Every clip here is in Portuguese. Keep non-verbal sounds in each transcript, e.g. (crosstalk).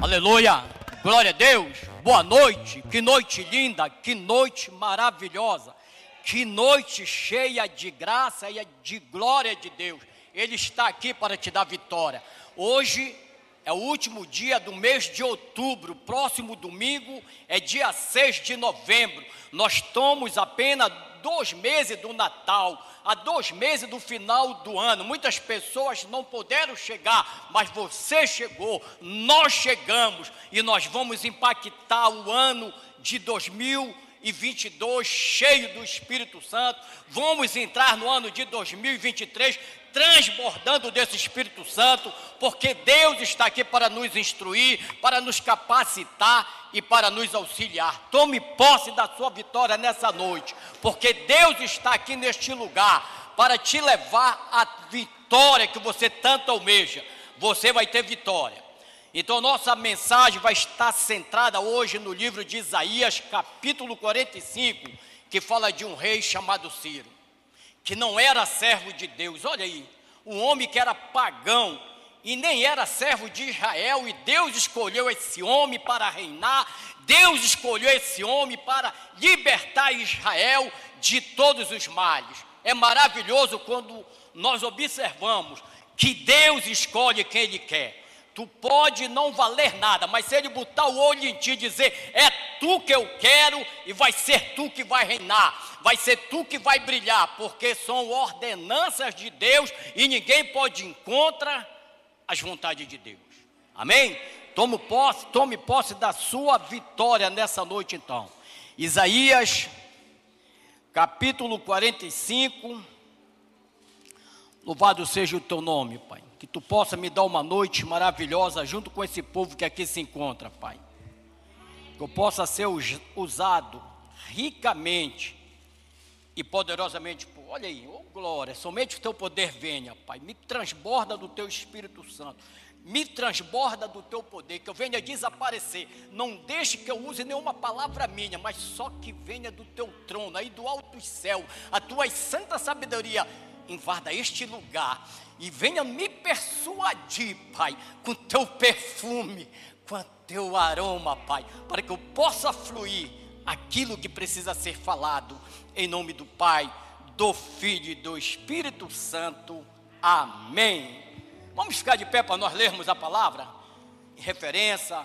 Aleluia! Glória a Deus! Boa noite! Que noite linda! Que noite maravilhosa! Que noite cheia de graça e de glória de Deus! Ele está aqui para te dar vitória. Hoje é o último dia do mês de outubro, próximo domingo é dia 6 de novembro. Nós estamos apenas dois meses do Natal, a dois meses do final do ano. Muitas pessoas não puderam chegar, mas você chegou, nós chegamos e nós vamos impactar o ano de 2022 cheio do Espírito Santo. Vamos entrar no ano de 2023 transbordando desse Espírito Santo, porque Deus está aqui para nos instruir, para nos capacitar e para nos auxiliar. Tome posse da sua vitória nessa noite, porque Deus está aqui neste lugar para te levar à vitória que você tanto almeja. Você vai ter vitória. Então, nossa mensagem vai estar centrada hoje no livro de Isaías, capítulo 45, que fala de um rei chamado Ciro que não era servo de Deus. Olha aí, um homem que era pagão e nem era servo de Israel, e Deus escolheu esse homem para reinar, Deus escolheu esse homem para libertar Israel de todos os males. É maravilhoso quando nós observamos que Deus escolhe quem Ele quer. Tu pode não valer nada, mas se ele botar o olho em ti e dizer, é tu que eu quero e vai ser tu que vai reinar, vai ser tu que vai brilhar, porque são ordenanças de Deus e ninguém pode ir contra as vontades de Deus. Amém? Tome posse, tome posse da sua vitória nessa noite então. Isaías capítulo 45. Louvado seja o teu nome, Pai que tu possa me dar uma noite maravilhosa junto com esse povo que aqui se encontra, Pai. Que eu possa ser usado ricamente e poderosamente. Olha aí, oh glória, somente o teu poder venha, Pai. Me transborda do teu Espírito Santo. Me transborda do teu poder, que eu venha desaparecer. Não deixe que eu use nenhuma palavra minha, mas só que venha do teu trono, aí do alto céu, a tua santa sabedoria invada este lugar e venha me persuadir, Pai, com teu perfume, com teu aroma, Pai, para que eu possa fluir aquilo que precisa ser falado, em nome do Pai, do Filho e do Espírito Santo. Amém. Vamos ficar de pé para nós lermos a palavra, em referência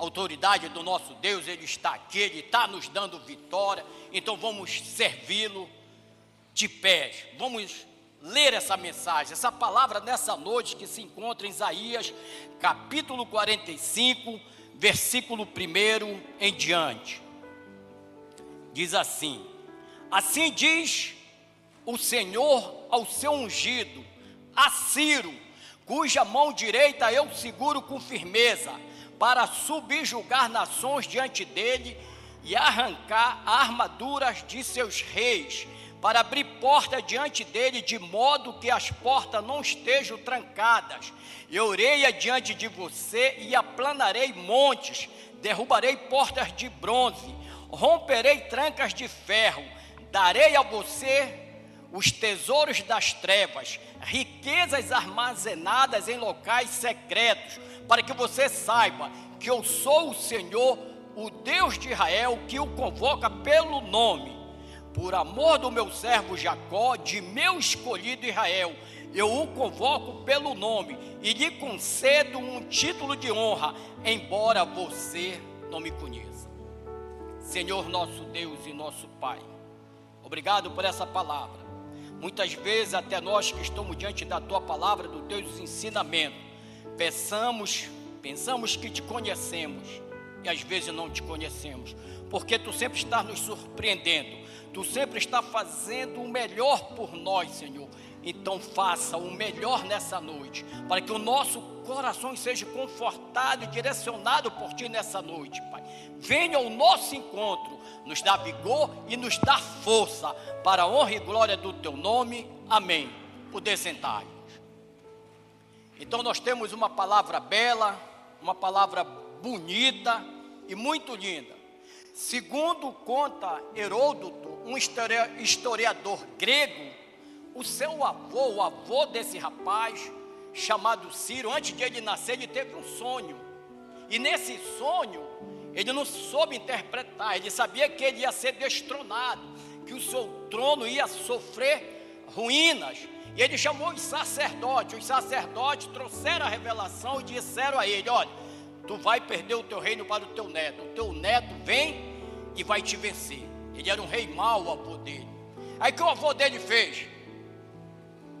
autoridade do nosso Deus, Ele está aqui, Ele está nos dando vitória, então vamos servi-lo de pés, vamos ler essa mensagem, essa palavra nessa noite que se encontra em Isaías, capítulo 45, versículo 1 em diante. Diz assim: Assim diz o Senhor ao seu ungido, a Ciro, cuja mão direita eu seguro com firmeza, para subjugar nações diante dele e arrancar armaduras de seus reis para abrir porta diante dele, de modo que as portas não estejam trancadas. Eu irei adiante de você e aplanarei montes, derrubarei portas de bronze, romperei trancas de ferro, darei a você os tesouros das trevas, riquezas armazenadas em locais secretos, para que você saiba que eu sou o Senhor, o Deus de Israel, que o convoca pelo nome por amor do meu servo Jacó, de meu escolhido Israel, eu o convoco pelo nome e lhe concedo um título de honra, embora você não me conheça. Senhor nosso Deus e nosso Pai, obrigado por essa palavra. Muitas vezes, até nós que estamos diante da tua palavra, do teu ensinamento, pensamos, pensamos que te conhecemos e às vezes não te conhecemos, porque tu sempre estás nos surpreendendo Tu sempre está fazendo o melhor por nós, Senhor. Então faça o melhor nessa noite, para que o nosso coração seja confortado e direcionado por Ti nessa noite, Pai. Venha ao nosso encontro, nos dá vigor e nos dá força, para a honra e glória do Teu nome. Amém. Poder sentar. Então nós temos uma palavra bela, uma palavra bonita e muito linda. Segundo conta Heródoto, um historiador grego, o seu avô, o avô desse rapaz, chamado Ciro, antes de ele nascer, ele teve um sonho. E nesse sonho, ele não soube interpretar, ele sabia que ele ia ser destronado, que o seu trono ia sofrer ruínas. E ele chamou os sacerdotes. Os sacerdotes trouxeram a revelação e disseram a ele: Olha, tu vai perder o teu reino para o teu neto. O teu neto vem e vai te vencer. Ele era um rei mau, o avô dele. Aí que o avô dele fez?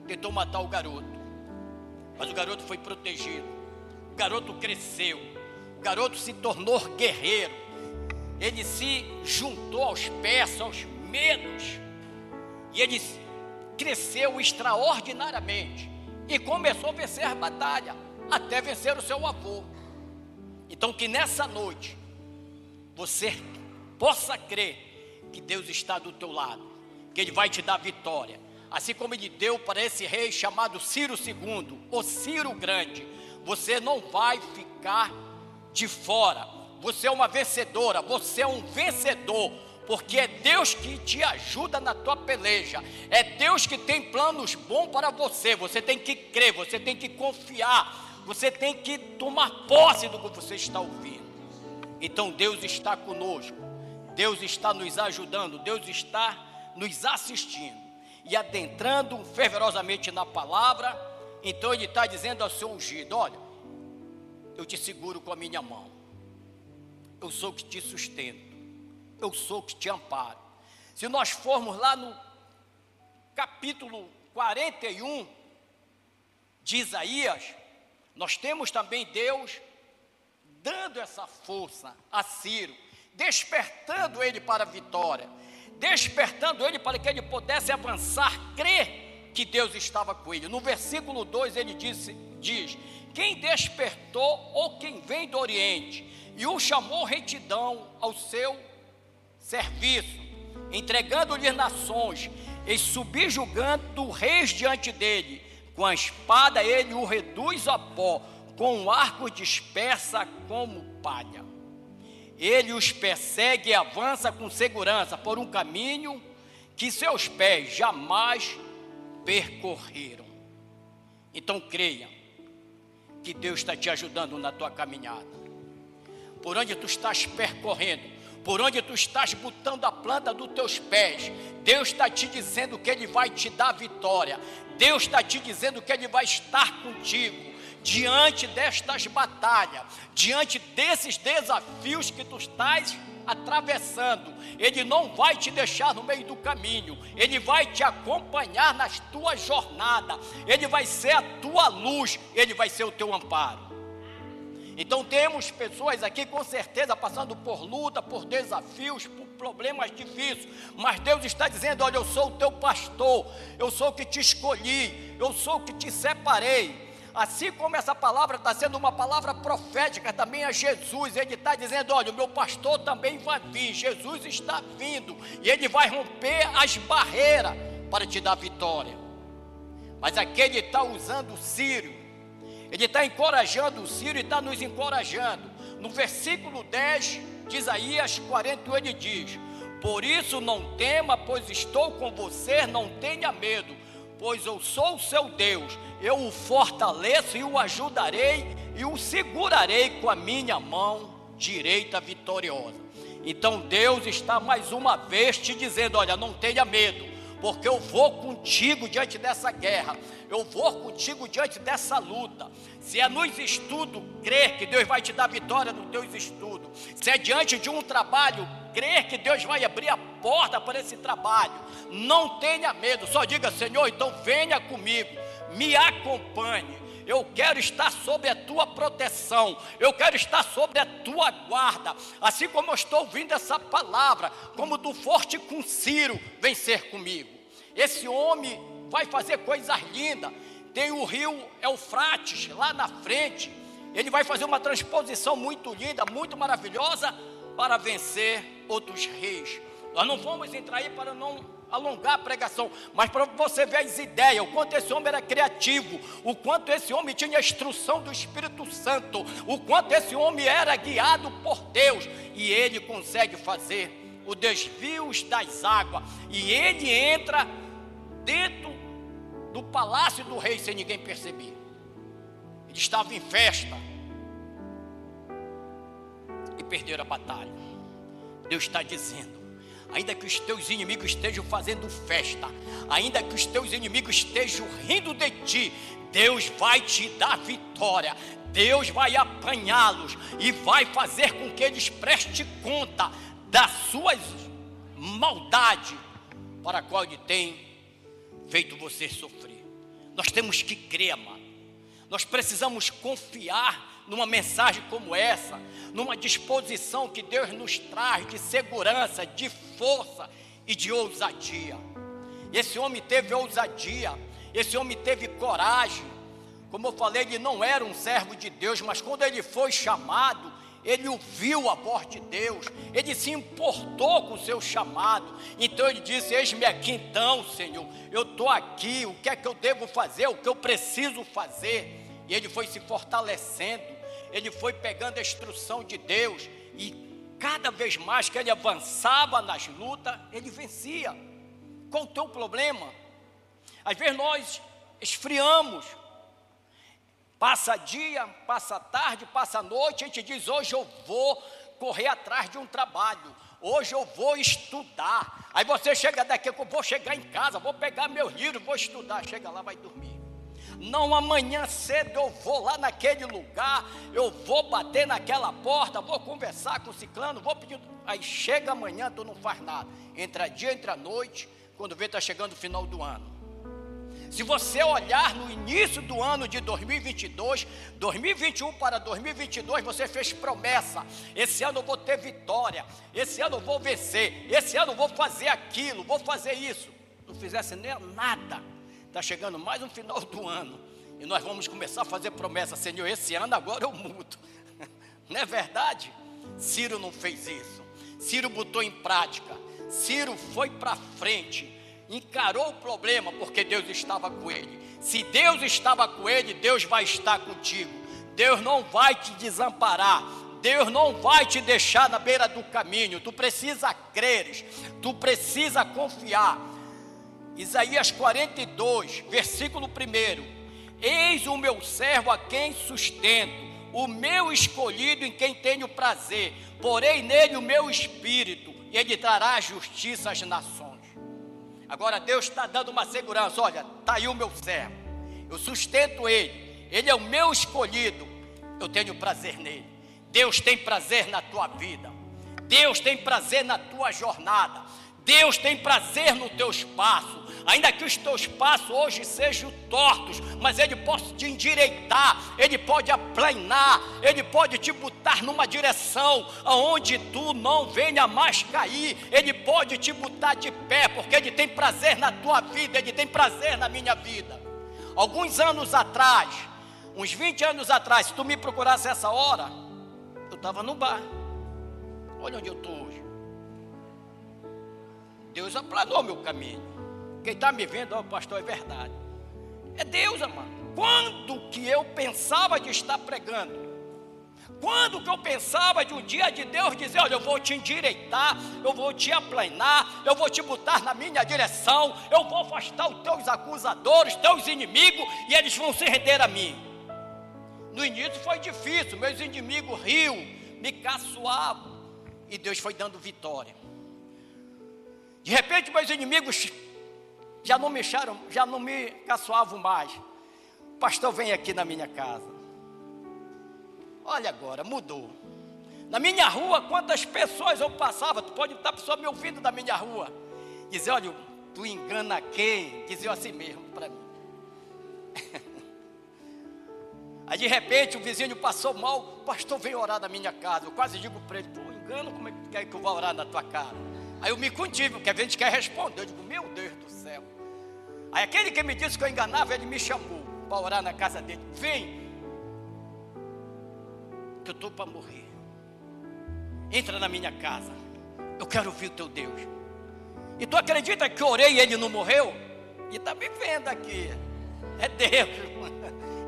Tentou matar o garoto. Mas o garoto foi protegido. O garoto cresceu. O garoto se tornou guerreiro. Ele se juntou aos pés, aos medos. E ele cresceu extraordinariamente. E começou a vencer a batalha. Até vencer o seu avô. Então que nessa noite você possa crer que Deus está do teu lado, que Ele vai te dar vitória, assim como Ele deu para esse rei chamado Ciro II, o Ciro Grande. Você não vai ficar de fora. Você é uma vencedora, você é um vencedor, porque é Deus que te ajuda na tua peleja. É Deus que tem planos bons para você. Você tem que crer, você tem que confiar, você tem que tomar posse do que você está ouvindo. Então Deus está conosco. Deus está nos ajudando, Deus está nos assistindo e adentrando fervorosamente na palavra. Então Ele está dizendo ao seu ungido: Olha, eu te seguro com a minha mão. Eu sou que te sustento. Eu sou que te amparo. Se nós formos lá no capítulo 41 de Isaías, nós temos também Deus dando essa força a Ciro, despertando ele para a vitória, despertando ele para que ele pudesse avançar, crer que Deus estava com ele. No versículo 2 ele disse, diz: quem despertou ou quem vem do Oriente e o chamou retidão ao seu serviço, entregando-lhe nações e subjugando reis diante dele. Com a espada ele o reduz a pó, com o arco dispersa como palha. Ele os persegue e avança com segurança por um caminho que seus pés jamais percorreram. Então creia que Deus está te ajudando na tua caminhada. Por onde tu estás percorrendo, por onde tu estás botando a planta dos teus pés, Deus está te dizendo que Ele vai te dar vitória. Deus está te dizendo que Ele vai estar contigo diante destas batalhas, diante desses desafios que tu estás atravessando, Ele não vai te deixar no meio do caminho, Ele vai te acompanhar nas tuas jornadas, Ele vai ser a tua luz, Ele vai ser o teu amparo. Então temos pessoas aqui com certeza passando por luta, por desafios, por problemas difíceis, mas Deus está dizendo: Olha, eu sou o teu pastor, eu sou o que te escolhi, eu sou o que te separei. Assim como essa palavra está sendo uma palavra profética também a Jesus, ele está dizendo: olha, o meu pastor também vai vir, Jesus está vindo, e ele vai romper as barreiras para te dar vitória. Mas aqui ele está usando o Sírio, ele está encorajando o Sírio e está nos encorajando. No versículo 10 de Isaías 41, ele diz: Por isso não tema, pois estou com você, não tenha medo pois eu sou o seu Deus, eu o fortaleço e o ajudarei e o segurarei com a minha mão direita vitoriosa. Então Deus está mais uma vez te dizendo: olha, não tenha medo, porque eu vou contigo diante dessa guerra, eu vou contigo diante dessa luta. Se é nos estudos, crer que Deus vai te dar vitória nos teus estudos. Se é diante de um trabalho, crer que Deus vai abrir a porta para esse trabalho. Não tenha medo, só diga, Senhor, então venha comigo, me acompanhe. Eu quero estar sob a tua proteção, eu quero estar sob a tua guarda, assim como eu estou ouvindo essa palavra, como do forte com Ciro, vem ser comigo. Esse homem vai fazer coisas lindas. Tem o rio Eufrates lá na frente. Ele vai fazer uma transposição muito linda, muito maravilhosa para vencer outros reis. Nós não vamos entrar aí para não alongar a pregação, mas para você ver as ideias, o quanto esse homem era criativo, o quanto esse homem tinha a instrução do Espírito Santo, o quanto esse homem era guiado por Deus, e ele consegue fazer o desvio das águas, e ele entra dentro do palácio do rei sem ninguém perceber. Ele estava em festa. e perderam a batalha. Deus está dizendo: ainda que os teus inimigos estejam fazendo festa, ainda que os teus inimigos estejam rindo de ti, Deus vai te dar vitória. Deus vai apanhá-los e vai fazer com que eles prestem conta das suas maldades para a qual ele tem feito você sofrer. Nós temos que crer, amado. Nós precisamos confiar numa mensagem como essa, numa disposição que Deus nos traz de segurança, de força e de ousadia. Esse homem teve ousadia, esse homem teve coragem. Como eu falei, ele não era um servo de Deus, mas quando ele foi chamado, ele ouviu a voz de Deus, ele se importou com o seu chamado. Então ele disse: Eis-me aqui então, Senhor, eu estou aqui, o que é que eu devo fazer, o que eu preciso fazer. E ele foi se fortalecendo, ele foi pegando a instrução de Deus, e cada vez mais que ele avançava nas lutas, ele vencia. Qual o teu problema? Às vezes nós esfriamos, passa dia, passa tarde, passa noite, a gente diz: hoje eu vou correr atrás de um trabalho, hoje eu vou estudar. Aí você chega daqui, eu vou chegar em casa, vou pegar meu livro, vou estudar. Chega lá, vai dormir. Não, amanhã cedo eu vou lá naquele lugar, eu vou bater naquela porta, vou conversar com o ciclano, vou pedir. Aí chega amanhã, tu não faz nada. Entra dia, entra noite, quando vê, está chegando o final do ano. Se você olhar no início do ano de 2022, 2021 para 2022, você fez promessa: esse ano eu vou ter vitória, esse ano eu vou vencer, esse ano eu vou fazer aquilo, vou fazer isso. Não fizesse nem nada Está chegando mais um final do ano. E nós vamos começar a fazer promessa, Senhor, esse ano agora eu mudo. (laughs) Não é verdade? Ciro não fez isso. Ciro botou em prática. Ciro foi para frente, encarou o problema porque Deus estava com ele. Se Deus estava com ele, Deus vai estar contigo. Deus não vai te desamparar. Deus não vai te deixar na beira do caminho. Tu precisa crer, tu precisa confiar. Isaías 42, versículo 1: Eis o meu servo a quem sustento, o meu escolhido em quem tenho prazer, porei nele o meu espírito, e ele trará justiça às nações. Agora Deus está dando uma segurança: olha, está aí o meu servo, eu sustento ele, ele é o meu escolhido, eu tenho prazer nele. Deus tem prazer na tua vida, Deus tem prazer na tua jornada, Deus tem prazer no teu espaço ainda que os teus passos hoje sejam tortos, mas Ele pode te endireitar, Ele pode aplanar, Ele pode te botar numa direção aonde tu não venha mais cair, Ele pode te botar de pé, porque Ele tem prazer na tua vida, Ele tem prazer na minha vida. Alguns anos atrás, uns 20 anos atrás, se tu me procurasse essa hora, eu estava no bar. Olha onde eu estou hoje. Deus aplanou meu caminho. Quem está me vendo, ó, pastor, é verdade. É Deus, amado. Quando que eu pensava de estar pregando? Quando que eu pensava de um dia de Deus dizer, olha, eu vou te endireitar, eu vou te aplanar, eu vou te botar na minha direção, eu vou afastar os teus acusadores, teus inimigos, e eles vão se render a mim. No início foi difícil, meus inimigos riam, me caçoavam, e Deus foi dando vitória. De repente, meus inimigos já não me acharam, já não me caçoavam mais. O pastor vem aqui na minha casa. Olha agora, mudou. Na minha rua, quantas pessoas eu passava, tu pode estar pessoa me ouvindo da minha rua. Dizer, olha, tu engana quem? Dizer assim mesmo para mim. (laughs) Aí de repente o vizinho passou mal, o pastor veio orar na minha casa. Eu quase digo para ele, tu engano, como é que quer que eu vá orar na tua cara? Aí eu me contive, porque a gente quer responder. Eu digo, meu Deus do céu. Aí aquele que me disse que eu enganava, ele me chamou para orar na casa dele. Vem, que eu estou para morrer. Entra na minha casa. Eu quero ouvir o teu Deus. E tu acredita que orei e ele não morreu? E está me vendo aqui. É Deus.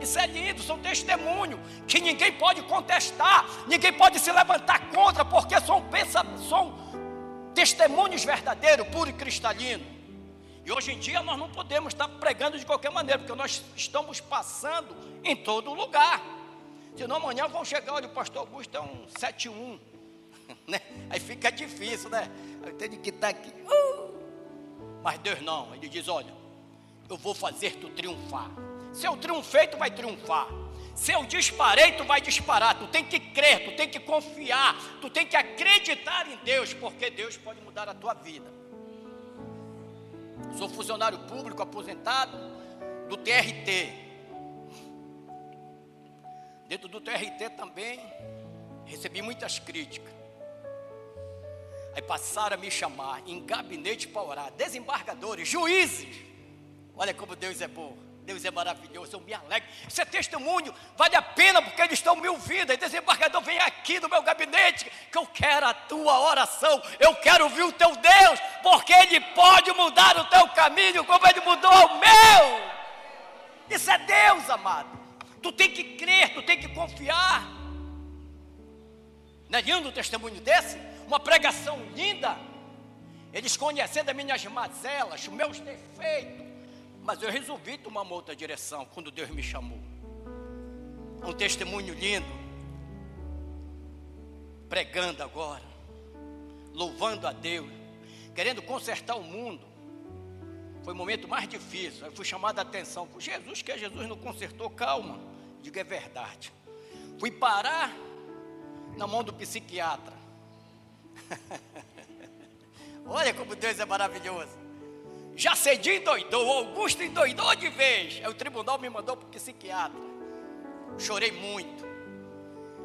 Isso é lindo, são testemunho que ninguém pode contestar, ninguém pode se levantar contra, porque são, pensa, são testemunhos verdadeiros, puro e cristalino. E hoje em dia nós não podemos estar pregando de qualquer maneira, porque nós estamos passando em todo lugar. Senão amanhã vão chegar, olha, o pastor Augusto é um 71. (laughs) né? Aí fica difícil, né? Eu tenho que estar aqui. Uh! Mas Deus não, Ele diz: Olha, eu vou fazer tu triunfar. Se eu triunfei, tu vai triunfar. Se eu disparei, tu vai disparar. Tu tem que crer, tu tem que confiar, tu tem que acreditar em Deus, porque Deus pode mudar a tua vida. Sou funcionário público aposentado do TRT. Dentro do TRT também recebi muitas críticas. Aí passaram a me chamar em gabinete para orar, desembargadores, juízes. Olha como Deus é bom. Deus é maravilhoso, eu me alegro. Esse é testemunho, vale a pena porque eles estão me ouvindo. E desembargador, vem aqui no meu gabinete, que eu quero a tua oração, eu quero ouvir o teu Deus, porque Ele pode mudar o teu caminho, como Ele mudou o meu. Isso é Deus, amado. Tu tem que crer, tu tem que confiar. Não é lindo um testemunho desse? Uma pregação linda. Eles conhecendo as minhas mazelas, os meus defeitos mas eu resolvi tomar uma outra direção quando Deus me chamou. É um testemunho lindo. Pregando agora, louvando a Deus, querendo consertar o mundo. Foi o momento mais difícil. Eu fui chamado a atenção por Jesus, que Jesus não consertou. Calma, diga é verdade. Fui parar na mão do psiquiatra. (laughs) Olha como Deus é maravilhoso. Já cedi endoidou, Augusto endoidou de vez. Aí o tribunal me mandou para o psiquiatra. Chorei muito.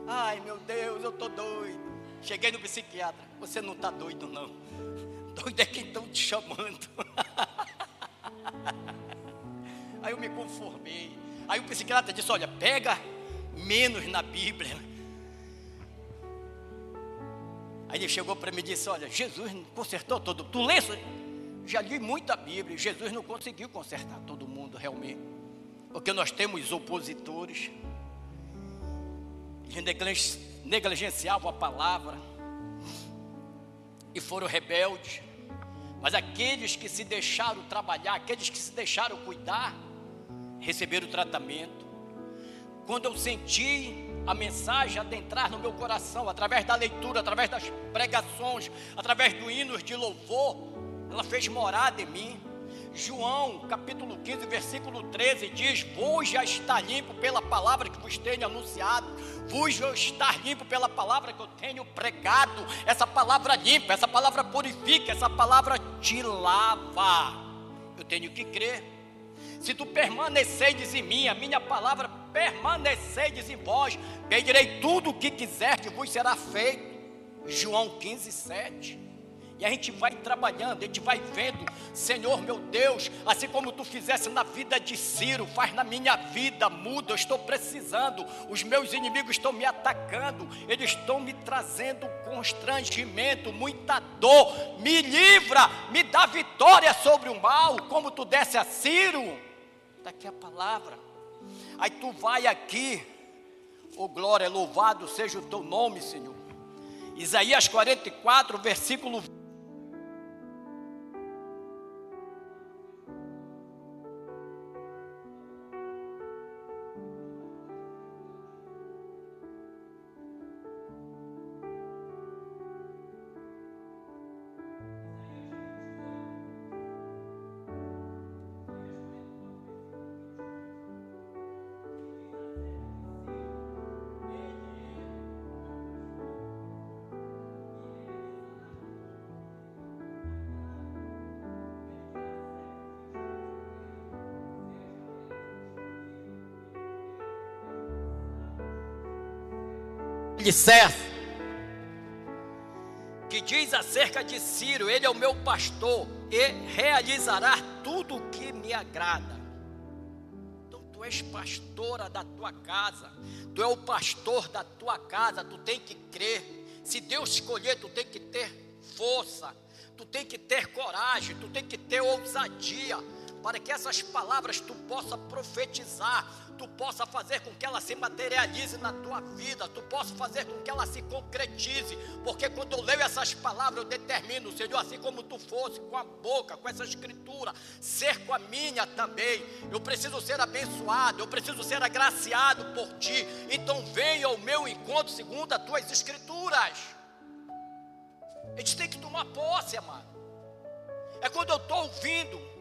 Ai meu Deus, eu estou doido. Cheguei no psiquiatra. Você não está doido, não. (laughs) Doido é quem estão te chamando. (laughs) Aí eu me conformei. Aí o psiquiatra disse: Olha, pega menos na Bíblia. Aí ele chegou para mim e disse: Olha, Jesus consertou todo. Tu lê já li muita Bíblia, Jesus não conseguiu consertar todo mundo realmente, porque nós temos opositores, negligenciavam a palavra e foram rebeldes, mas aqueles que se deixaram trabalhar, aqueles que se deixaram cuidar, receberam o tratamento. Quando eu senti a mensagem adentrar no meu coração, através da leitura, através das pregações, através do hinos de louvor, ela fez morada em mim. João, capítulo 15, versículo 13 diz: Vos já está limpo pela palavra que vos tenho anunciado, vos já está limpo pela palavra que eu tenho pregado. Essa palavra limpa, essa palavra purifica, essa palavra te lava. Eu tenho que crer. Se tu permaneceres em mim, a minha palavra permaneceres em vós, pedirei tudo o que quiserdes, vos será feito. João 15, 7. E a gente vai trabalhando, a gente vai vendo, Senhor meu Deus, assim como tu fizesse na vida de Ciro, faz na minha vida, muda, eu estou precisando, os meus inimigos estão me atacando, eles estão me trazendo constrangimento, muita dor, me livra, me dá vitória sobre o mal, como tu desse a Ciro. Está aqui a palavra. Aí tu vai aqui, oh glória, louvado seja o teu nome, Senhor. Isaías 44, versículo 20. Dissesse, que diz acerca de Ciro: Ele é o meu pastor e realizará tudo o que me agrada. Então, tu és pastora da tua casa, tu é o pastor da tua casa, tu tem que crer. Se Deus escolher, tu tem que ter força, tu tem que ter coragem, tu tem que ter ousadia, para que essas palavras tu possa profetizar, tu possa fazer com que ela se materialize na tua vida, tu possa fazer com que ela se concretize, porque quando eu leio essas palavras, eu determino, Senhor, assim como tu fosse com a boca, com essa escritura, ser com a minha também. Eu preciso ser abençoado, eu preciso ser agraciado por ti. Então venha ao meu encontro segundo as tuas escrituras. A gente tem que tomar posse, amado. É quando eu estou ouvindo,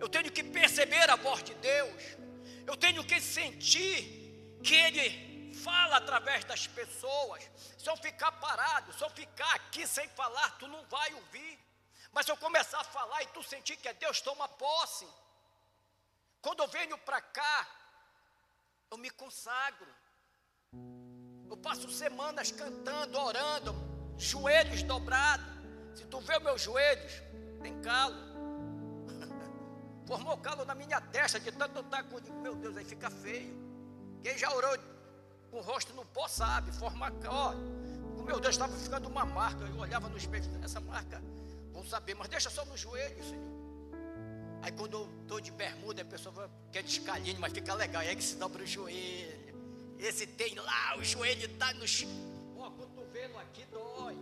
eu tenho que perceber a voz de Deus, eu tenho que sentir que Ele fala através das pessoas. Se eu ficar parado, se eu ficar aqui sem falar, tu não vai ouvir. Mas se eu começar a falar e tu sentir que é Deus, toma posse. Quando eu venho para cá, eu me consagro. Eu passo semanas cantando, orando, joelhos dobrados. Se tu vê meus joelhos, tem calo. Formou calo na minha testa de tanto estar com. Meu Deus, aí fica feio. Quem já orou com o rosto no pó sabe, forma. Ó, o meu Deus estava ficando uma marca. Eu olhava no espelho, essa marca, vou saber, mas deixa só no joelho, Senhor. Aí quando eu estou de bermuda, a pessoa quer descalinho, mas fica legal. E aí que se dobra o joelho. Esse tem lá, o joelho está no. Ó, cotovelo aqui dói.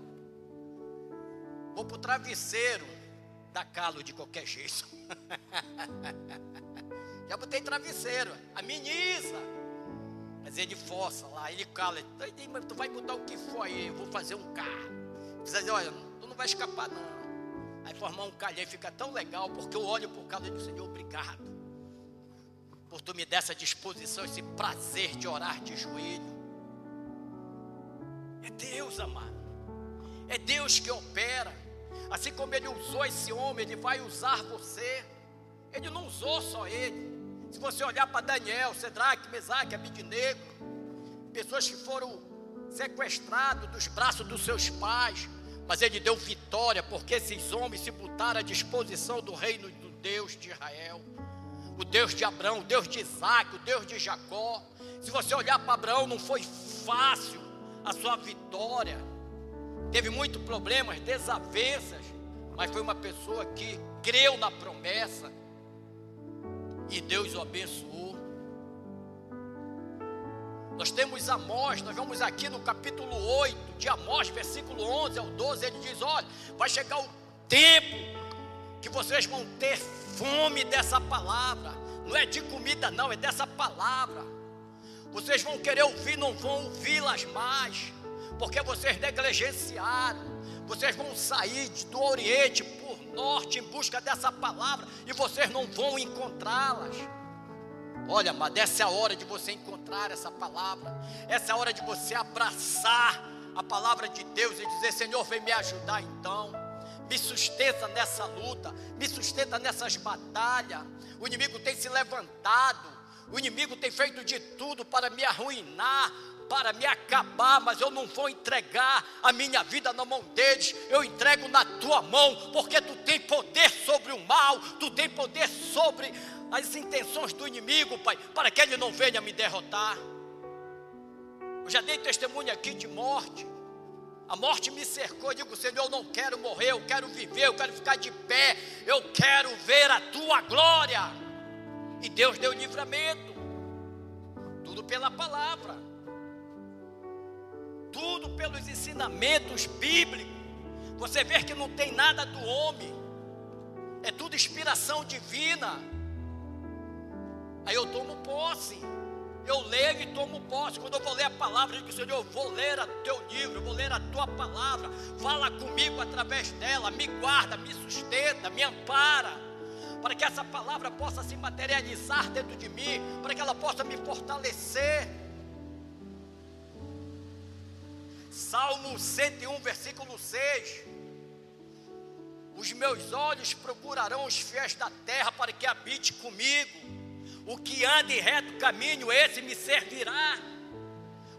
Vou para o travesseiro, dá calo de qualquer jeito. (laughs) Já botei travesseiro, ameniza. Mas ele força lá, ele cala. Tu vai botar o que for aí, eu vou fazer um carro. Dizer, olha, tu não vai escapar não. Aí formar um calhão fica tão legal, porque eu olho por causa do Senhor, obrigado. Por tu me dar essa disposição, esse prazer de orar de joelho. É Deus, amado. É Deus que opera. Assim como Ele usou esse homem, Ele vai usar você. Ele não usou só ele. Se você olhar para Daniel, Sedraque, Mesaque, Abidnego, pessoas que foram sequestrados dos braços dos seus pais, mas ele deu vitória, porque esses homens se botaram à disposição do reino do Deus de Israel, o Deus de Abraão, o Deus de Isaac, o Deus de Jacó. Se você olhar para Abraão, não foi fácil a sua vitória, teve muitos problemas, desavenças, mas foi uma pessoa que creu na promessa e Deus o abençoou. Nós temos Amós, nós vamos aqui no capítulo 8 de Amós, versículo 11 ao 12, ele diz: Olha, vai chegar o tempo que vocês vão ter fome dessa palavra, não é de comida, não, é dessa palavra. Vocês vão querer ouvir, não vão ouvi-las mais, porque vocês negligenciaram. Vocês vão sair do Oriente por Norte em busca dessa palavra e vocês não vão encontrá-las. Olha, mas essa é a hora de você encontrar essa palavra. Essa é a hora de você abraçar a palavra de Deus e dizer: Senhor, vem me ajudar então. Me sustenta nessa luta, me sustenta nessas batalhas. O inimigo tem se levantado, o inimigo tem feito de tudo para me arruinar, para me acabar, mas eu não vou entregar a minha vida na mão deles, eu entrego na tua mão, porque tu tem poder sobre o mal, tu tem poder sobre as intenções do inimigo, Pai, para que ele não venha me derrotar. Eu já dei testemunho aqui de morte. A morte me cercou. Eu digo, Senhor, eu não quero morrer, eu quero viver, eu quero ficar de pé, eu quero ver a tua glória. E Deus deu livramento. Tudo pela palavra. Tudo pelos ensinamentos bíblicos. Você vê que não tem nada do homem. É tudo inspiração divina. Aí eu tomo posse. Eu leio e tomo posse. Quando eu vou ler a palavra, eu digo, Senhor, eu vou ler o teu livro, eu vou ler a tua palavra. Fala comigo através dela, me guarda, me sustenta, me ampara. Para que essa palavra possa se materializar dentro de mim, para que ela possa me fortalecer. Salmo 101, versículo 6. Os meus olhos procurarão os fiéis da terra para que habite comigo. O que anda em reto caminho, esse me servirá.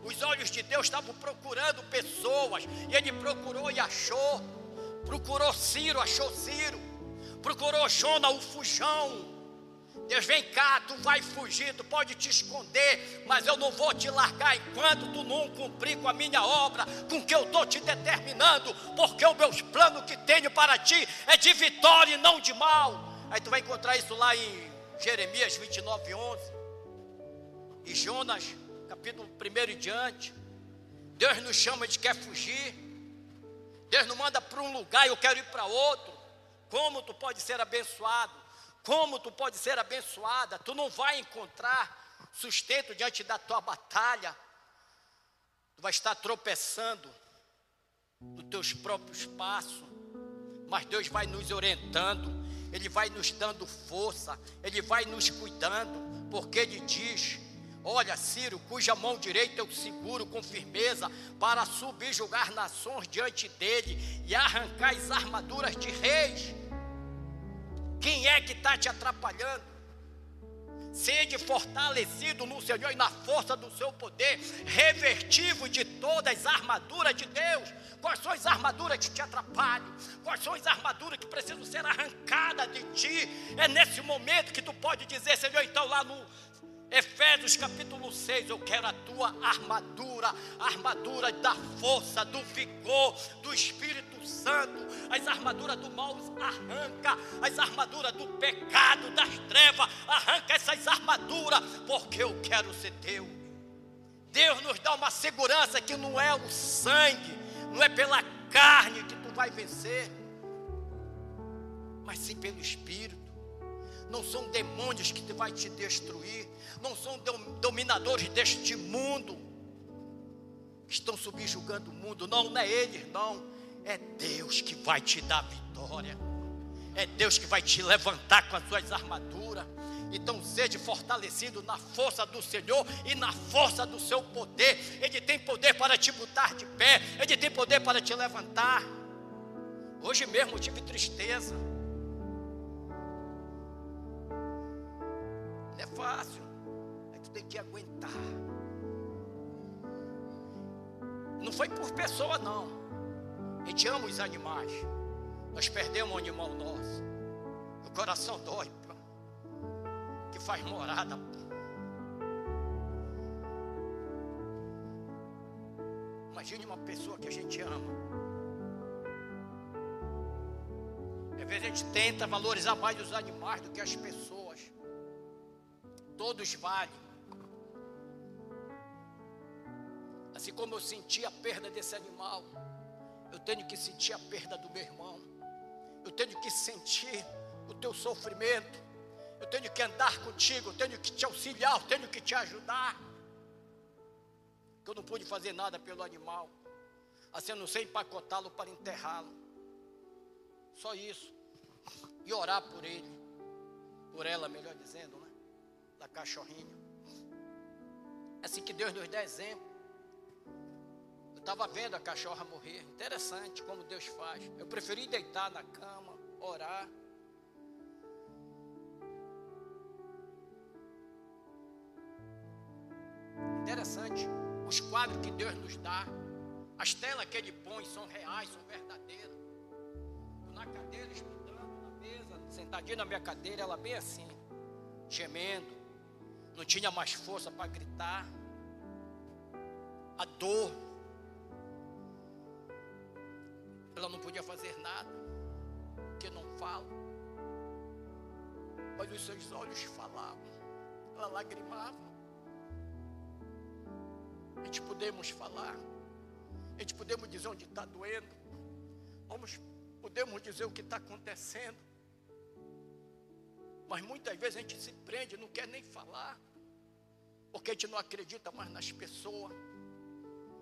Os olhos de Deus estavam procurando pessoas, e ele procurou e achou. Procurou Ciro, achou Ciro. Procurou Jona, o fujão. Deus vem cá, tu vai fugir, tu pode te esconder, mas eu não vou te largar enquanto tu não cumprir com a minha obra, com que eu estou te determinando, porque os meus planos que tenho para ti é de vitória e não de mal. Aí tu vai encontrar isso lá em Jeremias 29, 11. E Jonas, capítulo 1 e diante. Deus nos chama de quer fugir. Deus nos manda para um lugar e eu quero ir para outro. Como tu pode ser abençoado? Como tu pode ser abençoada? Tu não vai encontrar sustento diante da tua batalha. Tu vai estar tropeçando. Tu teus próprios passos, mas Deus vai nos orientando, Ele vai nos dando força, Ele vai nos cuidando, porque Ele diz: Olha, Ciro, cuja mão direita eu seguro com firmeza, para subjugar nações diante dele e arrancar as armaduras de reis. Quem é que está te atrapalhando? Sede fortalecido no Senhor e na força do seu poder, revertivo de todas as armaduras de Deus. Quais são as armaduras que te atrapalham? Quais são as armaduras que precisam ser arrancadas de ti? É nesse momento que tu pode dizer, Senhor, então lá no Efésios capítulo 6, eu quero a tua armadura, a armadura da força, do vigor, do Espírito Santo, as armaduras do mal arranca, as armaduras do pecado, das trevas, arranca essas armaduras, porque eu quero ser teu. Deus nos dá uma segurança que não é o sangue, não é pela carne que tu vai vencer, mas sim pelo Espírito. Não são demônios que vai te destruir, não são dominadores deste mundo, estão subjugando o mundo. Não, não é ele, não. É Deus que vai te dar vitória. É Deus que vai te levantar com as suas armaduras. Então seja fortalecido na força do Senhor e na força do seu poder. Ele tem poder para te botar de pé, ele tem poder para te levantar. Hoje mesmo tive tristeza. Não é fácil tem que aguentar. Não foi por pessoa, não. A gente ama os animais. Nós perdemos um animal nosso. O coração dói, que faz morada. Imagine uma pessoa que a gente ama. Às vezes a gente tenta valorizar mais os animais do que as pessoas. Todos valem. Assim como eu senti a perda desse animal, eu tenho que sentir a perda do meu irmão. Eu tenho que sentir o teu sofrimento. Eu tenho que andar contigo, eu tenho que te auxiliar, eu tenho que te ajudar. Que eu não pude fazer nada pelo animal, assim eu não sei empacotá-lo para enterrá-lo. Só isso. E orar por ele, por ela, melhor dizendo, né? Da cachorrinha. É assim que Deus nos dá exemplo estava vendo a cachorra morrer. Interessante como Deus faz. Eu preferi deitar na cama, orar. Interessante. Os quadros que Deus nos dá, as telas que Ele põe são reais, são verdadeiras. Eu na cadeira, estudando, na mesa, sentadinho na minha cadeira, ela bem assim, gemendo. Não tinha mais força para gritar. A dor Ela não podia fazer nada, porque não fala. Mas os seus olhos falavam, ela lagrimava. A gente podemos falar, a gente podemos dizer onde está doendo, vamos, podemos dizer o que está acontecendo. Mas muitas vezes a gente se prende, não quer nem falar, porque a gente não acredita mais nas pessoas.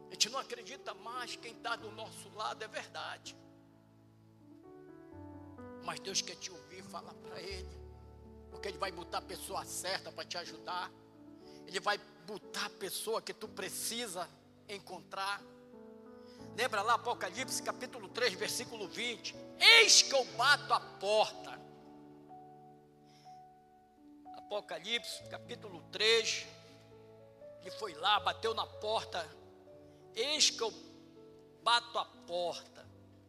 A gente não acredita mais quem está do nosso lado, é verdade. Mas Deus quer te ouvir, fala para Ele. Porque Ele vai botar a pessoa certa para te ajudar. Ele vai botar a pessoa que tu precisa encontrar. Lembra lá Apocalipse capítulo 3, versículo 20: Eis que eu bato a porta. Apocalipse capítulo 3, ele foi lá, bateu na porta Eis que eu bato a porta.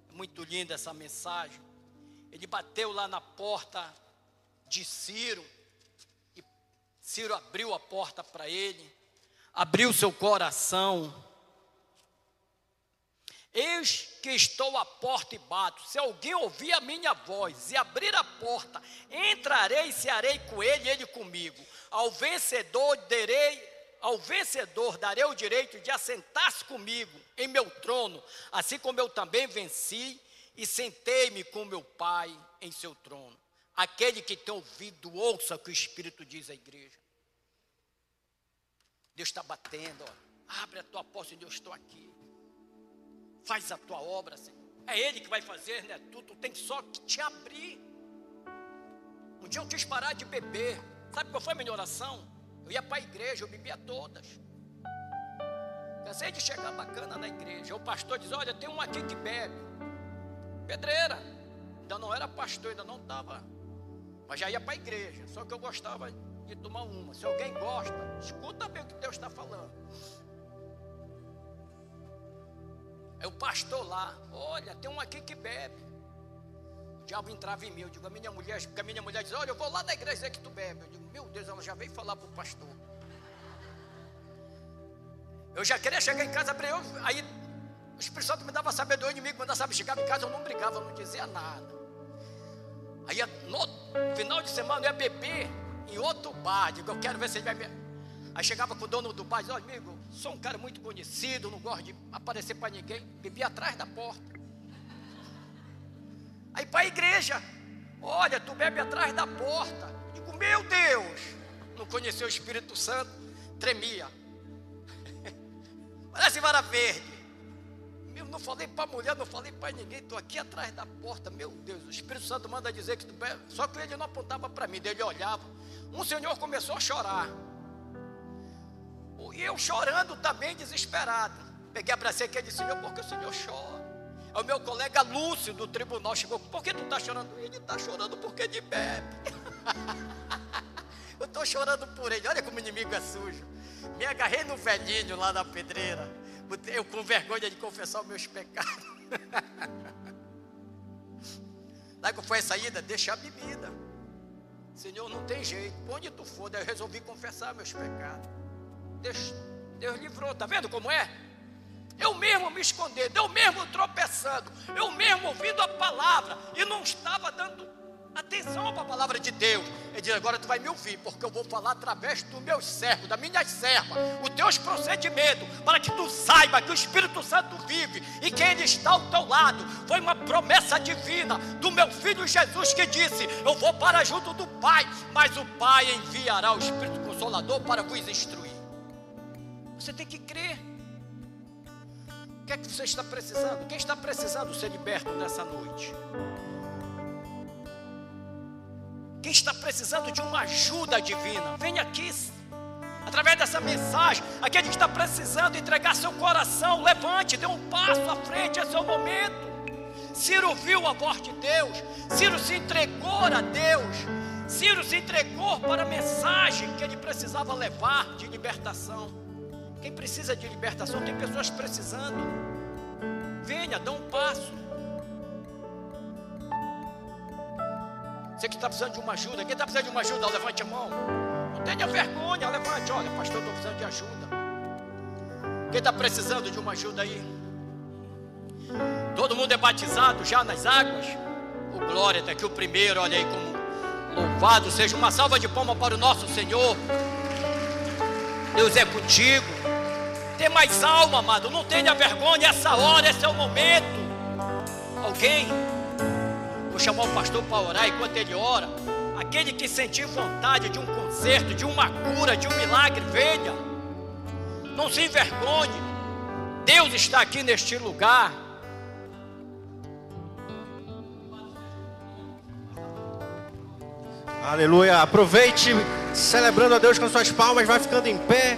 É muito linda essa mensagem. Ele bateu lá na porta de Ciro. E Ciro abriu a porta para ele. Abriu seu coração. Eis que estou à porta e bato. Se alguém ouvir a minha voz e abrir a porta, entrarei e cearei com ele e ele comigo. Ao vencedor darei ao vencedor darei o direito de assentar-se comigo em meu trono, assim como eu também venci e sentei-me com meu Pai em seu trono. Aquele que tem ouvido, ouça o que o Espírito diz à igreja. Deus está batendo, ó. abre a tua porta e eu estou aqui. Faz a tua obra, Senhor. É Ele que vai fazer, né? Tu, tu tem só que te abrir. Um dia eu quis parar de beber. Sabe qual foi a minha oração? Eu ia para a igreja, eu bebia todas. Cansei de chegar bacana na igreja. O pastor diz: Olha, tem um aqui que bebe. Pedreira. Ainda não era pastor, ainda não estava. Mas já ia para a igreja. Só que eu gostava de tomar uma. Se alguém gosta, escuta bem o que Deus está falando. É o pastor lá. Olha, tem um aqui que bebe. Diabo entrava em mim. Eu digo, a minha mulher, porque a minha mulher diz, olha, eu vou lá na igreja dizer que tu bebe. Eu digo, meu Deus, ela já veio falar para o pastor. Eu já queria chegar em casa eu. Aí o Espírito Santo me dava sabedoria, o inimigo mandava saber, chegava em casa, eu não brigava, eu não dizia nada. Aí no final de semana eu ia beber em outro bar. Digo, eu quero ver se ele vai me. Aí chegava com o dono do bar dizia, olha, amigo, sou um cara muito conhecido, não gosto de aparecer para ninguém. Bebia atrás da porta. Aí para a igreja, olha, tu bebe atrás da porta. Digo, meu Deus, não conheceu o Espírito Santo, tremia. (laughs) Parece vara verde. Eu não falei para a mulher, não falei para ninguém, estou aqui atrás da porta. Meu Deus, o Espírito Santo manda dizer que tu bebe. Só que ele não apontava para mim, ele olhava. Um senhor começou a chorar. E eu chorando também, desesperado. Peguei a bracinha e disse, Senhor, por que o Senhor chora? O meu colega Lúcio do tribunal chegou, por que tu está chorando? Ele está chorando porque ele bebe. (laughs) eu estou chorando por ele, olha como o inimigo é sujo. Me agarrei no velhinho lá na pedreira. Eu com vergonha de confessar os meus pecados. (laughs) Daí que foi a saída? Deixar a bebida. Senhor, não tem jeito. Onde tu for, eu resolvi confessar meus pecados. Deus, Deus livrou, tá vendo como é? Eu mesmo me escondendo, eu mesmo tropeçando, eu mesmo ouvindo a palavra e não estava dando atenção para a palavra de Deus. Ele diz: Agora tu vai me ouvir, porque eu vou falar através do meu servo, da minha serva, os teus procedimentos, para que tu saiba que o Espírito Santo vive e que ele está ao teu lado. Foi uma promessa divina do meu filho Jesus que disse: Eu vou para junto do Pai, mas o Pai enviará o Espírito Consolador para vos instruir. Você tem que crer. O que é que você está precisando? Quem está precisando ser liberto nessa noite? Quem está precisando de uma ajuda divina, venha aqui. Através dessa mensagem, aquele que está precisando entregar seu coração, levante, dê um passo à frente, é seu momento. Ciro viu a voz de Deus, Ciro se entregou a Deus, Ciro se entregou para a mensagem que ele precisava levar de libertação. Quem precisa de libertação, tem pessoas precisando. Venha, dê um passo. Você que está precisando de uma ajuda, quem está precisando de uma ajuda, levante a mão. Não tenha vergonha, levante. Olha, pastor, estou precisando de ajuda. Quem está precisando de uma ajuda aí? Todo mundo é batizado já nas águas? O oh, glória está aqui o primeiro, olha aí como louvado seja uma salva de palmas para o nosso Senhor. Deus é contigo. Tem mais alma, amado. Não tenha vergonha. Essa hora, esse é o momento. Alguém? Vou chamar o pastor para orar enquanto ele ora. Aquele que sentir vontade de um conserto, de uma cura, de um milagre, venha. Não se envergonhe. Deus está aqui neste lugar. Aleluia. Aproveite celebrando a Deus com suas palmas, vai ficando em pé.